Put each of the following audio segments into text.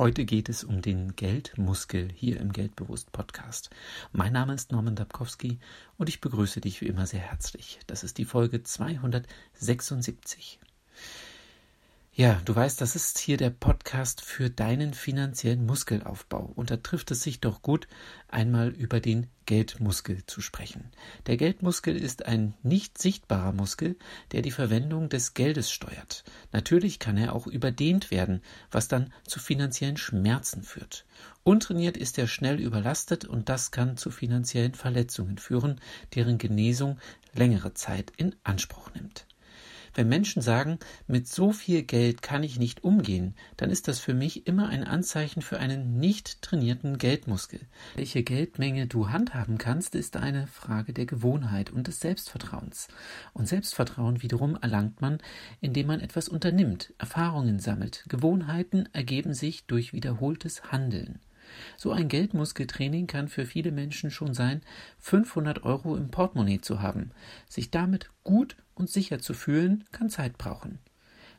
Heute geht es um den Geldmuskel hier im Geldbewusst Podcast. Mein Name ist Norman Dabkowski und ich begrüße dich wie immer sehr herzlich. Das ist die Folge 276. Ja, du weißt, das ist hier der Podcast für deinen finanziellen Muskelaufbau. Und da trifft es sich doch gut, einmal über den Geldmuskel zu sprechen. Der Geldmuskel ist ein nicht sichtbarer Muskel, der die Verwendung des Geldes steuert. Natürlich kann er auch überdehnt werden, was dann zu finanziellen Schmerzen führt. Untrainiert ist er schnell überlastet und das kann zu finanziellen Verletzungen führen, deren Genesung längere Zeit in Anspruch nimmt. Wenn Menschen sagen, mit so viel Geld kann ich nicht umgehen, dann ist das für mich immer ein Anzeichen für einen nicht trainierten Geldmuskel. Welche Geldmenge du handhaben kannst, ist eine Frage der Gewohnheit und des Selbstvertrauens. Und Selbstvertrauen wiederum erlangt man, indem man etwas unternimmt, Erfahrungen sammelt. Gewohnheiten ergeben sich durch wiederholtes Handeln. So ein Geldmuskeltraining kann für viele Menschen schon sein, 500 Euro im Portemonnaie zu haben. Sich damit gut und sicher zu fühlen, kann Zeit brauchen.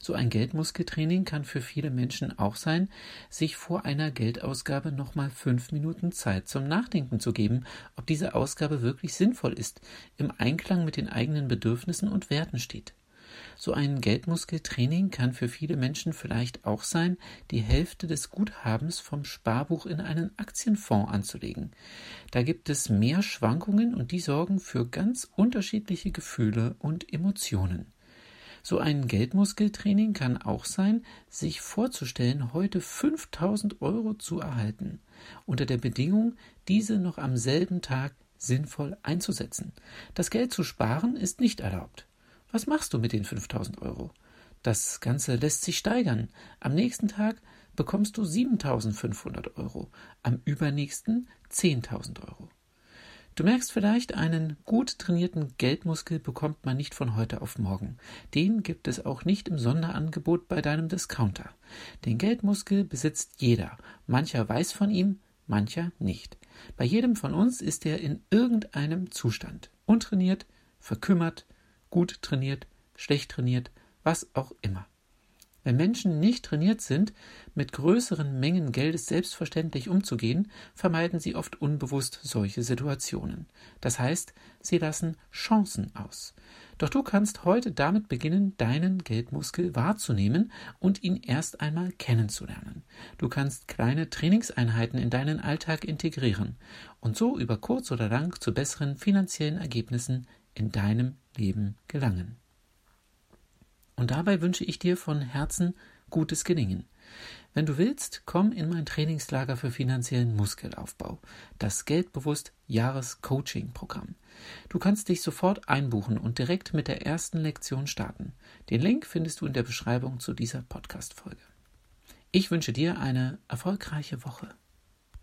So ein Geldmuskeltraining kann für viele Menschen auch sein, sich vor einer Geldausgabe nochmal fünf Minuten Zeit zum Nachdenken zu geben, ob diese Ausgabe wirklich sinnvoll ist, im Einklang mit den eigenen Bedürfnissen und Werten steht. So ein Geldmuskeltraining kann für viele Menschen vielleicht auch sein, die Hälfte des Guthabens vom Sparbuch in einen Aktienfonds anzulegen. Da gibt es mehr Schwankungen und die sorgen für ganz unterschiedliche Gefühle und Emotionen. So ein Geldmuskeltraining kann auch sein, sich vorzustellen, heute 5000 Euro zu erhalten, unter der Bedingung, diese noch am selben Tag sinnvoll einzusetzen. Das Geld zu sparen ist nicht erlaubt. Was machst du mit den 5000 Euro? Das Ganze lässt sich steigern. Am nächsten Tag bekommst du 7500 Euro, am übernächsten 10.000 Euro. Du merkst vielleicht, einen gut trainierten Geldmuskel bekommt man nicht von heute auf morgen. Den gibt es auch nicht im Sonderangebot bei deinem Discounter. Den Geldmuskel besitzt jeder. Mancher weiß von ihm, mancher nicht. Bei jedem von uns ist er in irgendeinem Zustand. Untrainiert, verkümmert, gut trainiert, schlecht trainiert, was auch immer. Wenn Menschen nicht trainiert sind, mit größeren Mengen Geldes selbstverständlich umzugehen, vermeiden sie oft unbewusst solche Situationen. Das heißt, sie lassen Chancen aus. Doch du kannst heute damit beginnen, deinen Geldmuskel wahrzunehmen und ihn erst einmal kennenzulernen. Du kannst kleine Trainingseinheiten in deinen Alltag integrieren und so über kurz oder lang zu besseren finanziellen Ergebnissen in deinem Leben gelangen. Und dabei wünsche ich dir von Herzen gutes Gelingen. Wenn du willst, komm in mein Trainingslager für finanziellen Muskelaufbau, das Geldbewusst Jahres-Coaching-Programm. Du kannst dich sofort einbuchen und direkt mit der ersten Lektion starten. Den Link findest du in der Beschreibung zu dieser Podcast-Folge. Ich wünsche dir eine erfolgreiche Woche.